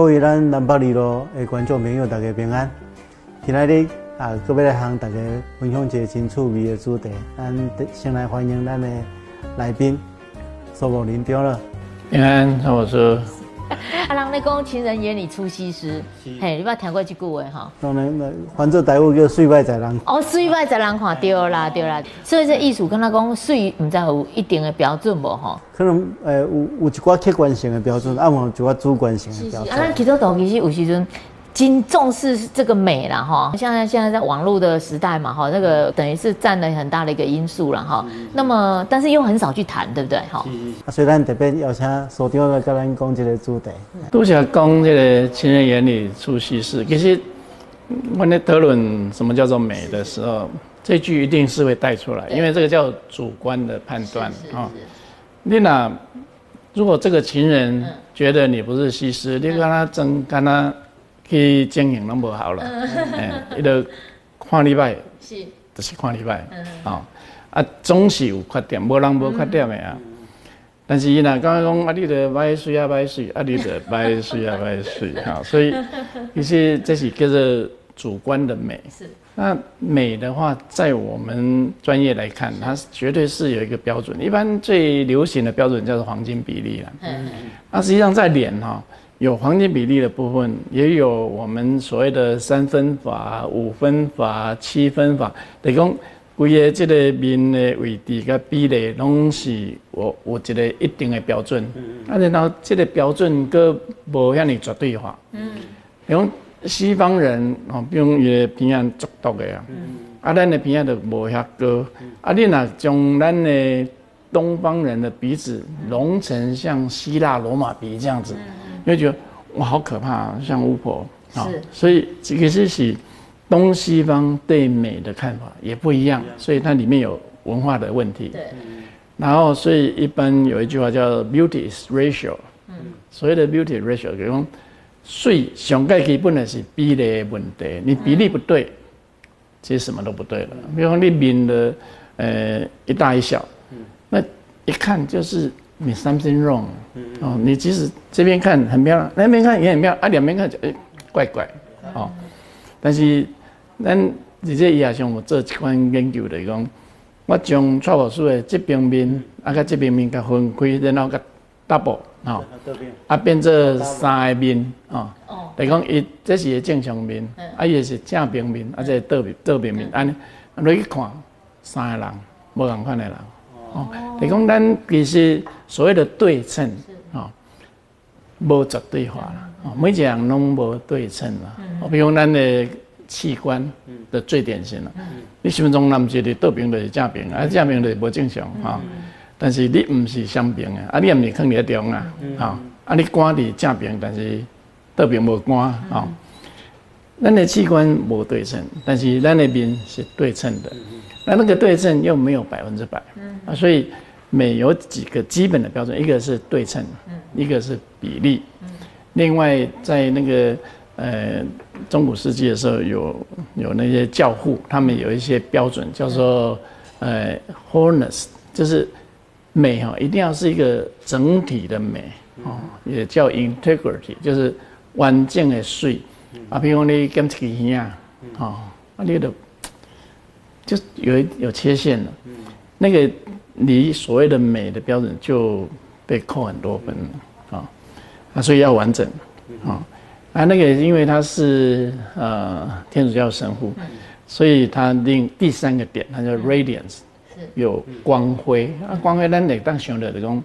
各位咱南北二路的观众朋友，大家平安。今仔日啊，搁要来向大家分享一个真趣味的主题。咱先来欢迎咱的来宾苏某林长了。平安，我是，啊，人咧讲情人眼里出西施，嘿，你捌听过这句话哈？当然，那反正台语叫水歹在人。哦，水歹在人看，对啦，对啦。所以这艺术跟他讲水，唔知有一定的标准无吼？可能诶，有有一寡客观性的标准，啊，有一寡主观性的标准。啊，咱其实都其实有时阵。今重视这个美了哈，现在现在在网络的时代嘛哈，那个等于是占了很大的一个因素了哈。那么，但是又很少去谈，对不对哈？啊，所以咱特别邀请所长来跟咱讲这个主题。都想讲这个情人眼里出西施。其实我在讨论什么叫做美的时候，这句一定是会带出来，因为这个叫主观的判断啊。丽娜，如果这个情人觉得你不是西施，你跟他争，跟他。去经营拢无好了，哎，伊就看礼拜，是，就是看礼拜，哦，啊，总是有缺点，无人无缺点的啊。但是伊若刚刚讲啊，你得买水啊买水，啊，你得买水啊买水，哈，所以 其实这是叫做主观的美。是，那美的话，在我们专业来看，它绝对是有一个标准，一般最流行的标准叫做黄金比例了。嗯。嗯，那实际上在脸哈。有黄金比例的部分，也有我们所谓的三分法、五分法、七分法。等于讲，规个这个面的位置跟比例，拢是我有一个一定的标准。啊，然后这个标准佫无遐尼绝对化。嗯。比如西方人哦，比如伊的鼻眼足毒的啊。嗯。啊，咱的鼻眼就无遐高。啊，你若将咱的东方人的鼻子隆成像希腊罗马鼻这样子。因为觉得哇好可怕，像巫婆啊，所以这个是是东西方对美的看法也不一样，所以它里面有文化的问题。对，然后所以一般有一句话叫 beauty is ratio，嗯，所谓的 beauty ratio，比如说税上盖基本的是比例问题，你比例不对，其实什么都不对了。比如说你面的呃一大一小，那一看就是。你 something wrong，哦，你即使这边看很漂亮，那边看也很漂亮，啊，两边看就哎怪怪，哦，但是咱直接以下像我做一款研究来讲，我将错误数的这边面啊，甲这边面甲分开，然后甲 double，哦，啊变做三个面，哦，来讲伊这是个正常面，啊伊是正平面，啊这倒倒平面，安尼，你去看三个人，无共款的人。哦，你讲咱其实所谓的对称，哦，无绝对化啦，哦，每一样拢无对称啦。哦，比如咱的器官的最典型啦，你心目中咱觉得倒平就是正病，啊正病就是无正常哈。但是你毋是相边啊，啊你也唔是放伫中啊，啊啊你肝伫正边，但是倒平无肝啊。咱的器官无对称，但是咱的面是对称的。那那个对称又没有百分之百，啊，所以美有几个基本的标准，一个是对称，一个是比例，另外在那个呃中古世纪的时候，有有那些教父，他们有一些标准，叫做呃 wholeness，就是美哈，一定要是一个整体的美哦，也叫 integrity，就是完整的水。啊，比如你跟这个一样，哦，啊你的。就有有切线了，那个你所谓的美的标准就被扣很多分了啊。啊，所以要完整啊。啊，那个因为他是呃天主教神父，所以他另第三个点，他叫 radiance，有光辉。啊，光辉咱得当想的这种，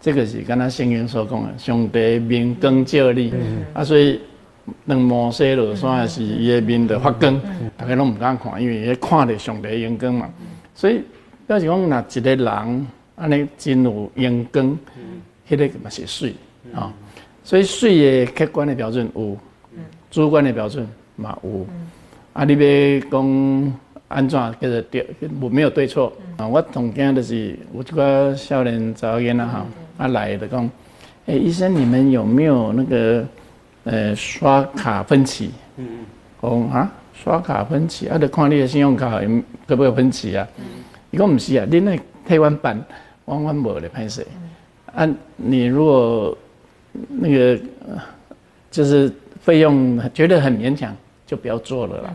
这个是跟他圣经所讲的，上帝明光照你。啊，所以。两摩西落山是伊的面的发光，大家拢唔敢看，因为伊看着上帝阳光嘛。所以表示讲，若一个人安尼真有阳光，迄个嘛是水啊。所以水的客观的标准有，主观的标准嘛有。啊，你要讲安怎叫做对，无没有对错啊。我同惊就是有一个少年早囡仔哈，啊来的讲，哎，医生你们有没有那个？呃，刷卡分期，嗯嗯，哦啊，刷卡分期，啊，得看你的信用卡有可不可以分期啊？嗯，伊讲唔是啊，你那台湾版往往无咧拍摄，啊，你如果那个就是费用觉得很勉强，就不要做了啦。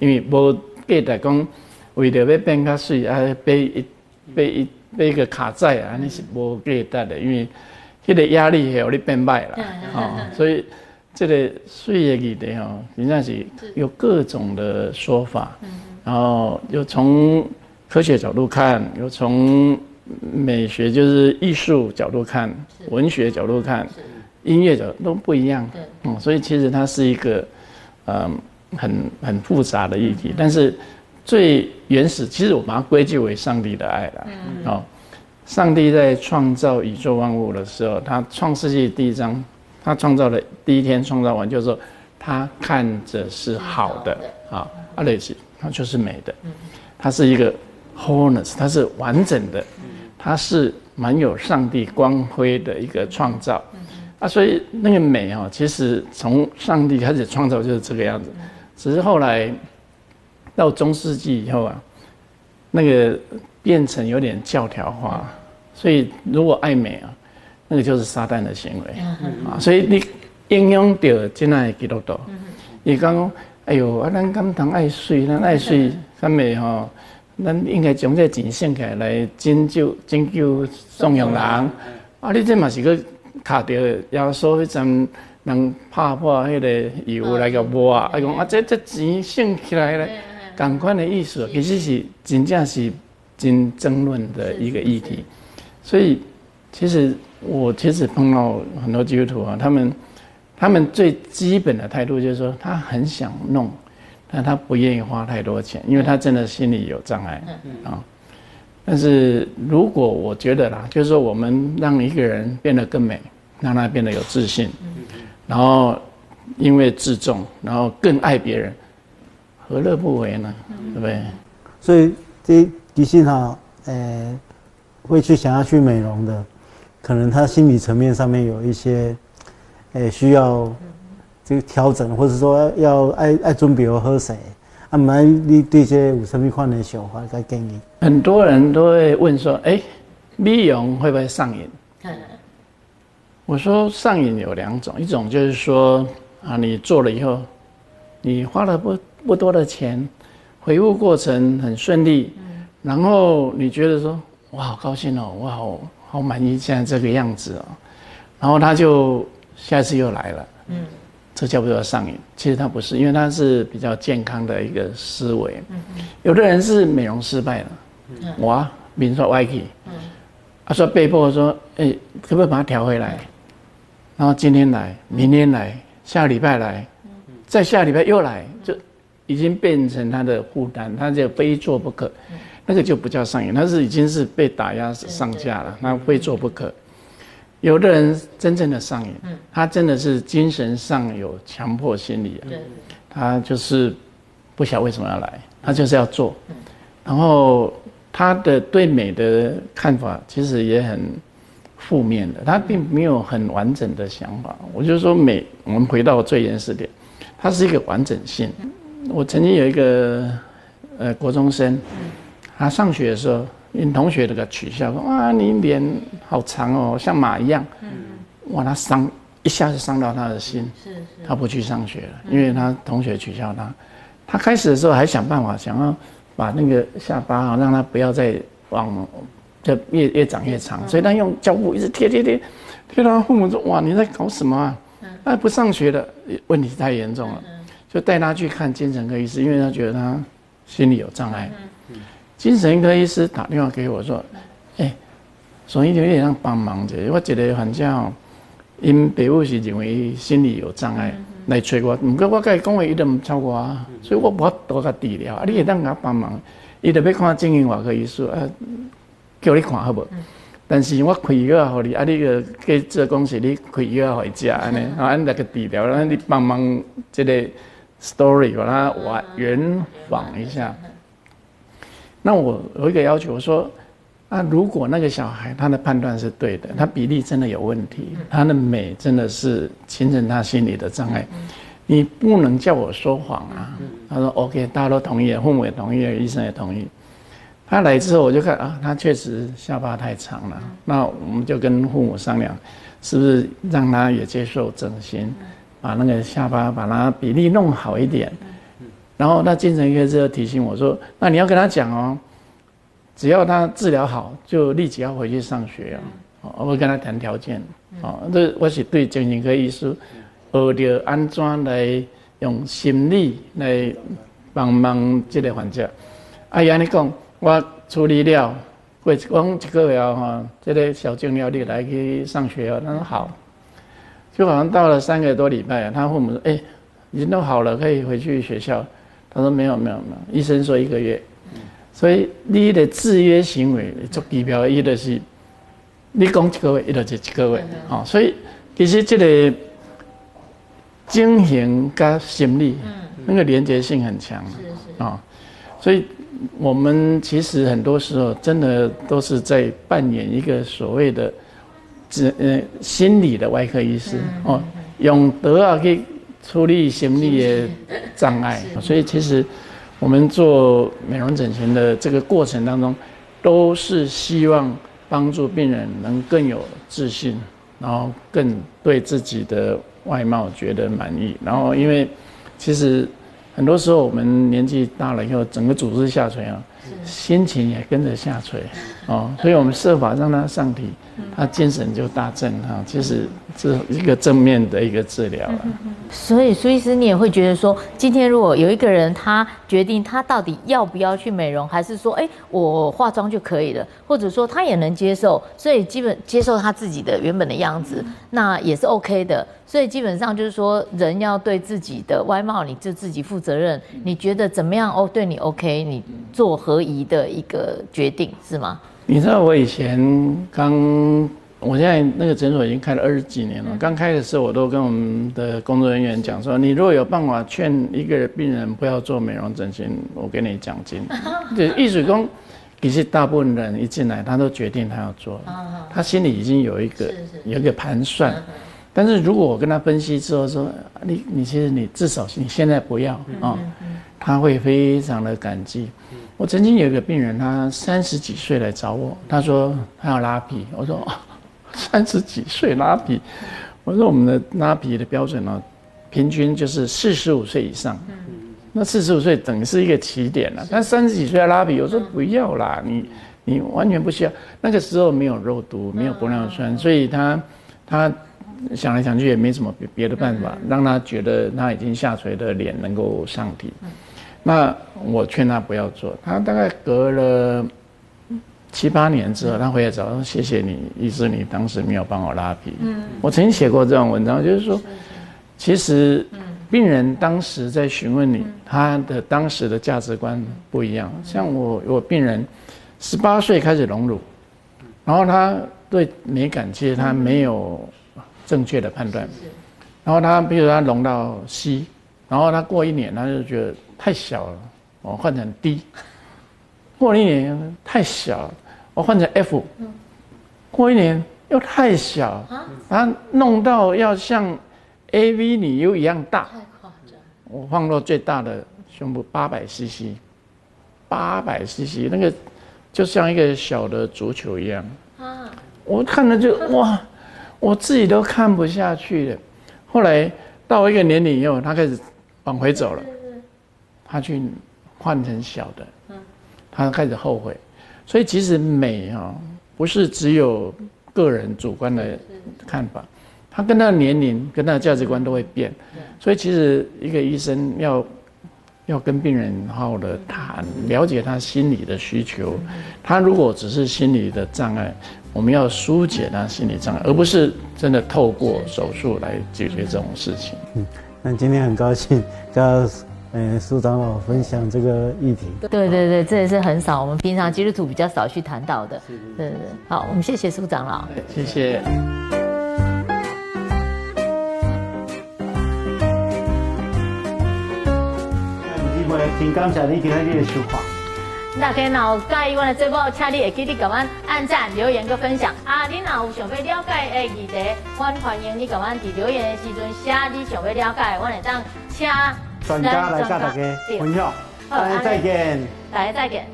因为无记得讲为了要变较水啊，背一背一背一个卡债啊，那是无记得的，因为迄个压力会有你变坏了哦，所以这个税的议题哦，实际上是。有各种的说法，然后又从科学角度看，又从美学就是艺术角度看，文学角度看，音乐角都不一样。嗯，所以其实它是一个，嗯，很很复杂的议题。但是最原始，其实我把它归结为上帝的爱了。嗯，哦，上帝在创造宇宙万物的时候，他创世纪第一章，他创造的第一天创造完，就是说他看着是好的啊，阿雷西它就是美的，它是一个 wholeness，它是完整的。它是蛮有上帝光辉的一个创造，啊，所以那个美啊，其实从上帝开始创造就是这个样子，只是后来到中世纪以后啊，那个变成有点教条化，所以如果爱美啊，那个就是撒旦的行为啊，所以你应用到真的基督徒，你讲，哎呦，啊，咱甘堂爱水，咱爱水，甘美哈。咱应该将这钱省起来来拯救拯救送养人，啊！你这嘛是个卡着耶稣迄阵人拍破迄个油来个抹啊！啊讲啊，这这钱省起来咧，同款的意思，其实是真正是真争论的一个议题。所以，其实我其实碰到很多基督徒啊，他们他们最基本的态度就是说，他很想弄。但他不愿意花太多钱，因为他真的心里有障碍啊。但是如果我觉得啦，就是说我们让一个人变得更美，让他变得有自信，然后因为自重，然后更爱别人，何乐不为呢？对不对？所以这其实哈，呃，会去想要去美容的，可能他心理层面上面有一些，呃，需要。这个调整，或者说要爱爱准备喝水，啊，唔你对这有什么款的想法？该建议？很多人都会问说：“哎，美容会不会上瘾？”我说上瘾有两种，一种就是说啊，你做了以后，你花了不不多的钱，回复过程很顺利，然后你觉得说：“我，好高兴哦，我好好满意现在这个样子哦。”然后他就下次又来了。嗯。这叫不叫上瘾？其实他不是，因为他是比较健康的一个思维。有的人是美容失败了，我比如说 Y K，他说被迫说，哎，可不可以把它调回来？然后今天来，明天来，下个礼拜来，再下礼拜又来，就已经变成他的负担，他就非做不可。那个就不叫上瘾，他是已经是被打压上架了，那非做不可。有的人真正的上瘾，他真的是精神上有强迫心理啊，他就是不晓得为什么要来，他就是要做，然后他的对美的看法其实也很负面的，他并没有很完整的想法。我就说美，我们回到最原始点，它是一个完整性。我曾经有一个呃国中生，他上学的时候。因同学那个取笑说：“哇，你脸好长哦，像马一样。”嗯，哇，他伤一下子伤到他的心，是是，他不去上学了，因为他同学取笑他。他开始的时候还想办法想要把那个下巴啊，让他不要再往就越越长越长，所以他用胶布一直贴贴贴，贴到父母说：“哇，你在搞什么啊？”他不上学了问题太严重了，就带他去看精神科医师，因为他觉得他心里有障碍。精神科医师打电话给我说：“哎，所以有点让帮忙者，我觉得反正因爸母是认为心理有障碍来找我，不过我跟伊讲话伊都唔超过啊，所以我无多甲治疗啊。你会当甲帮忙，伊特别看精神外科医师啊，叫你看好不？但是我开药互你，啊，你个给做公司你开药互伊食安尼，啊，安那个治疗，然后你帮忙这个 story 把它完圆谎一下。”那我有一个要求，我说，啊，如果那个小孩他的判断是对的，他比例真的有问题，他的美真的是形成他心理的障碍，你不能叫我说谎啊。他说 OK，大家都同意，父母也同意，医生也同意。他来之后我就看啊，他确实下巴太长了，那我们就跟父母商量，是不是让他也接受整形，把那个下巴把它比例弄好一点。然后那精神科就提醒我说：“那你要跟他讲哦，只要他治疗好，就立即要回去上学哦。我会跟他谈条件。哦，这我是对精神科医师学着安怎来用心理来帮忙这个患者。啊，伊安尼讲，我处理了，过讲一个月哈，这个小静了，你来去上学哦。他说好，就好像到了三个多礼拜，他父母说：哎，已经都好了，可以回去学校。他说没有没有没有，医生说一个月，所以你的制约行为做指标，伊就是你讲一个月，伊就是一个月，哦，所以其实这个精神跟心理那个连接性很强，是是。啊，所以我们其实很多时候真的都是在扮演一个所谓的，治呃心理的外科医师。哦，用德啊去。处理心理的障碍，所以其实我们做美容整形的这个过程当中，都是希望帮助病人能更有自信，然后更对自己的外貌觉得满意。然后，因为其实很多时候我们年纪大了以后，整个组织下垂啊，心情也跟着下垂哦，所以我们设法让他上体。他精神就大振哈，其实是一个正面的一个治疗了。所以苏医师，你也会觉得说，今天如果有一个人他决定他到底要不要去美容，还是说，哎，我化妆就可以了，或者说他也能接受，所以基本接受他自己的原本的样子，那也是 OK 的。所以基本上就是说，人要对自己的外貌，你就自己负责任。你觉得怎么样？哦，对你 OK，你做合宜的一个决定是吗？你知道我以前刚，我现在那个诊所已经开了二十几年了。刚开的时候，我都跟我们的工作人员讲说：，你如果有办法劝一个病人不要做美容整形，我给你奖金。就艺术工，其实大部分人一进来，他都决定他要做，他心里已经有一个有一个盘算。但是如果我跟他分析之后说，你你其实你至少你现在不要啊，他会非常的感激。我曾经有一个病人，他三十几岁来找我，他说他要拉皮。我说 三十几岁拉皮，我说我们的拉皮的标准呢，平均就是四十五岁以上。那四十五岁等于是一个起点了。但三十几岁拉皮，我说不要啦，你你完全不需要。那个时候没有肉毒，没有玻尿酸，所以他他想来想去也没什么别别的办法，让他觉得他已经下垂的脸能够上体。那我劝他不要做，他大概隔了七八年之后，他回来找我说：“谢谢你，医师，你当时没有帮我拉皮。”嗯，我曾经写过这种文章，就是说，其实病人当时在询问你，他的当时的价值观不一样。像我，我病人十八岁开始隆乳，然后他对美感其实他没有正确的判断，然后他比如他隆到 C，然后他过一年他就觉得。太小了，我换成 D。过一年太小，我换成 F。过一年又太小，啊，弄到要像 AV 女优一样大。太夸张。我放到最大的胸部八百 CC，八百 CC 那个就像一个小的足球一样。啊。我看了就 哇，我自己都看不下去了。后来到一个年龄以后，他开始往回走了。他去换成小的，他开始后悔，所以其实美啊，不是只有个人主观的看法，他跟他的年龄、跟他的价值观都会变，所以其实一个医生要要跟病人好好的谈，了解他心理的需求，他如果只是心理的障碍，我们要疏解他心理障碍，而不是真的透过手术来解决这种事情。嗯，那今天很高兴跟。嗯，苏长老分享这个议题。对对对，这也是很少，我们平常基督徒比较少去谈到的。对对对，好，我们谢谢苏长老。谢谢。真感谢你今日的收看。大家若有介意我的节目，请你会记得给我按赞、留言、跟分享。啊，你若有想要了解的议题，我欢迎你给我伫留言的时阵写你想要了解，我会当请。专家来教大家分享，大家再见，大家再见。